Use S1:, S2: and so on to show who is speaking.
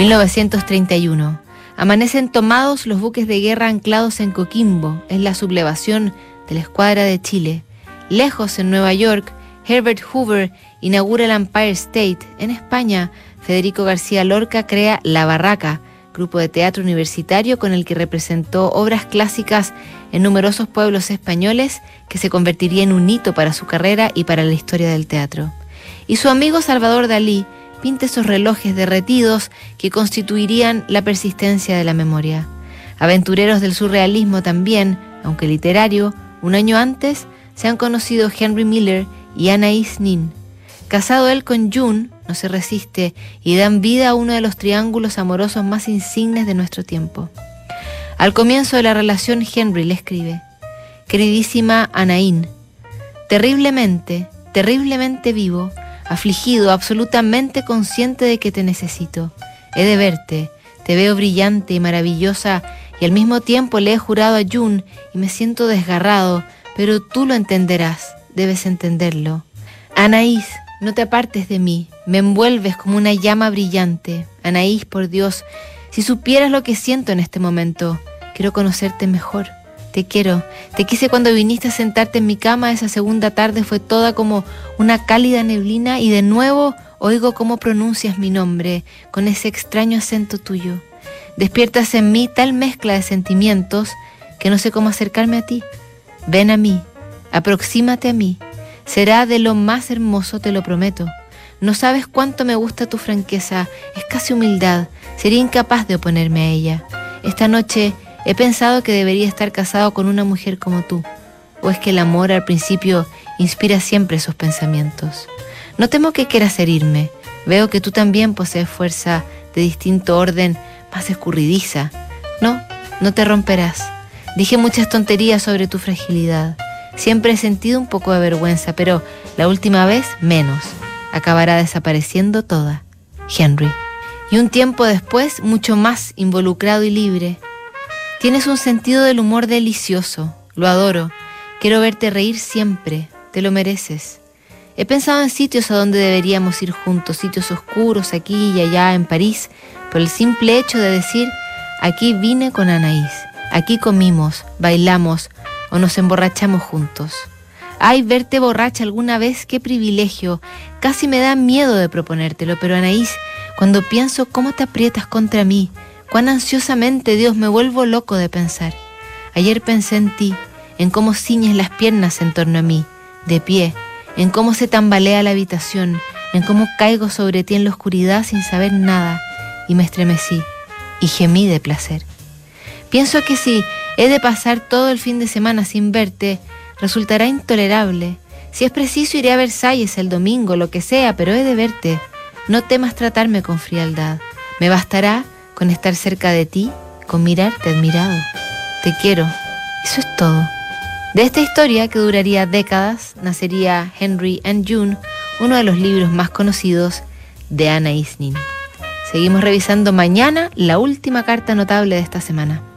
S1: 1931. Amanecen tomados los buques de guerra anclados en Coquimbo. Es la sublevación de la escuadra de Chile. Lejos, en Nueva York, Herbert Hoover inaugura el Empire State. En España, Federico García Lorca crea La Barraca, grupo de teatro universitario con el que representó obras clásicas en numerosos pueblos españoles que se convertiría en un hito para su carrera y para la historia del teatro. Y su amigo Salvador Dalí pinta esos relojes derretidos que constituirían la persistencia de la memoria. Aventureros del surrealismo también, aunque literario, un año antes se han conocido Henry Miller y Anaïs Nin. Casado él con June, no se resiste y dan vida a uno de los triángulos amorosos más insignes de nuestro tiempo. Al comienzo de la relación, Henry le escribe, Queridísima Anaín, terriblemente, terriblemente vivo, afligido, absolutamente consciente de que te necesito. He de verte, te veo brillante y maravillosa y al mismo tiempo le he jurado a June y me siento desgarrado, pero tú lo entenderás, debes entenderlo. Anaís, no te apartes de mí, me envuelves como una llama brillante. Anaís, por Dios, si supieras lo que siento en este momento, quiero conocerte mejor. Te quiero. Te quise cuando viniste a sentarte en mi cama. Esa segunda tarde fue toda como una cálida neblina y de nuevo oigo cómo pronuncias mi nombre con ese extraño acento tuyo. Despiertas en mí tal mezcla de sentimientos que no sé cómo acercarme a ti. Ven a mí, aproxímate a mí. Será de lo más hermoso, te lo prometo. No sabes cuánto me gusta tu franqueza, es casi humildad. Sería incapaz de oponerme a ella. Esta noche He pensado que debería estar casado con una mujer como tú. ¿O es que el amor al principio inspira siempre esos pensamientos? No temo que quieras herirme. Veo que tú también posees fuerza de distinto orden, más escurridiza. No, no te romperás. Dije muchas tonterías sobre tu fragilidad. Siempre he sentido un poco de vergüenza, pero la última vez menos. Acabará desapareciendo toda. Henry. Y un tiempo después, mucho más involucrado y libre, Tienes un sentido del humor delicioso, lo adoro. Quiero verte reír siempre, te lo mereces. He pensado en sitios a donde deberíamos ir juntos, sitios oscuros aquí y allá en París, por el simple hecho de decir, aquí vine con Anaís, aquí comimos, bailamos o nos emborrachamos juntos. Ay, verte borracha alguna vez, qué privilegio. Casi me da miedo de proponértelo, pero Anaís, cuando pienso cómo te aprietas contra mí, Cuán ansiosamente, Dios, me vuelvo loco de pensar. Ayer pensé en ti, en cómo ciñes las piernas en torno a mí, de pie, en cómo se tambalea la habitación, en cómo caigo sobre ti en la oscuridad sin saber nada, y me estremecí, y gemí de placer. Pienso que si he de pasar todo el fin de semana sin verte, resultará intolerable. Si es preciso, iré a Versalles el domingo, lo que sea, pero he de verte. No temas tratarme con frialdad. Me bastará con estar cerca de ti, con mirarte admirado. Te quiero. Eso es todo. De esta historia, que duraría décadas, nacería Henry and June, uno de los libros más conocidos de Anna Isnin. Seguimos revisando mañana la última carta notable de esta semana.